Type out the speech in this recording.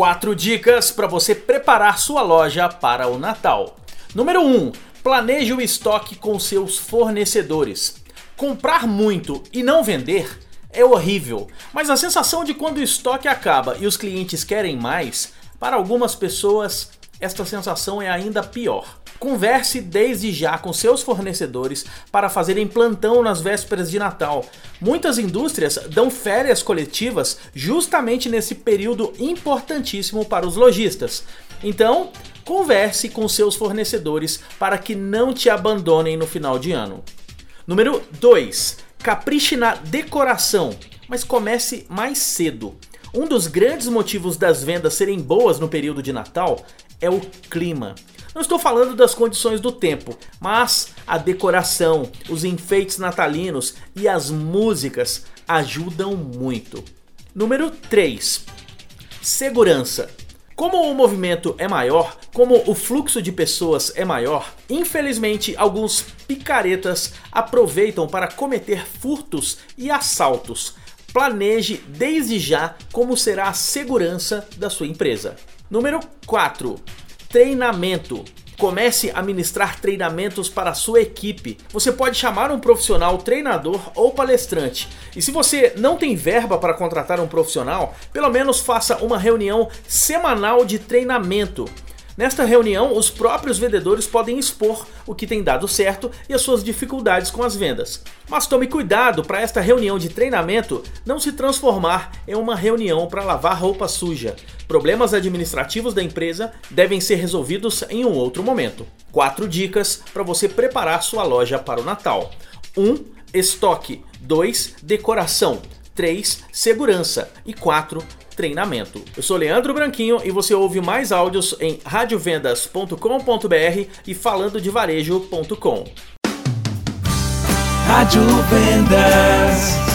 Quatro dicas para você preparar sua loja para o Natal. Número 1. Um, planeje o estoque com seus fornecedores. Comprar muito e não vender é horrível, mas a sensação de quando o estoque acaba e os clientes querem mais, para algumas pessoas esta sensação é ainda pior. Converse desde já com seus fornecedores para fazerem plantão nas vésperas de Natal. Muitas indústrias dão férias coletivas justamente nesse período importantíssimo para os lojistas. Então, converse com seus fornecedores para que não te abandonem no final de ano. Número 2. Capriche na decoração, mas comece mais cedo. Um dos grandes motivos das vendas serem boas no período de Natal é o clima. Não estou falando das condições do tempo, mas a decoração, os enfeites natalinos e as músicas ajudam muito. Número 3. Segurança. Como o movimento é maior, como o fluxo de pessoas é maior, infelizmente alguns picaretas aproveitam para cometer furtos e assaltos. Planeje desde já como será a segurança da sua empresa. Número 4. Treinamento. Comece a ministrar treinamentos para a sua equipe. Você pode chamar um profissional treinador ou palestrante. E se você não tem verba para contratar um profissional, pelo menos faça uma reunião semanal de treinamento. Nesta reunião, os próprios vendedores podem expor o que tem dado certo e as suas dificuldades com as vendas. Mas tome cuidado para esta reunião de treinamento não se transformar em uma reunião para lavar roupa suja. Problemas administrativos da empresa devem ser resolvidos em um outro momento. Quatro dicas para você preparar sua loja para o Natal: 1. Um, estoque. 2. Decoração. 3. Segurança. E 4 treinamento. Eu sou Leandro Branquinho e você ouve mais áudios em radiovendas.com.br e falandodevarejo.com. Rádio Vendas.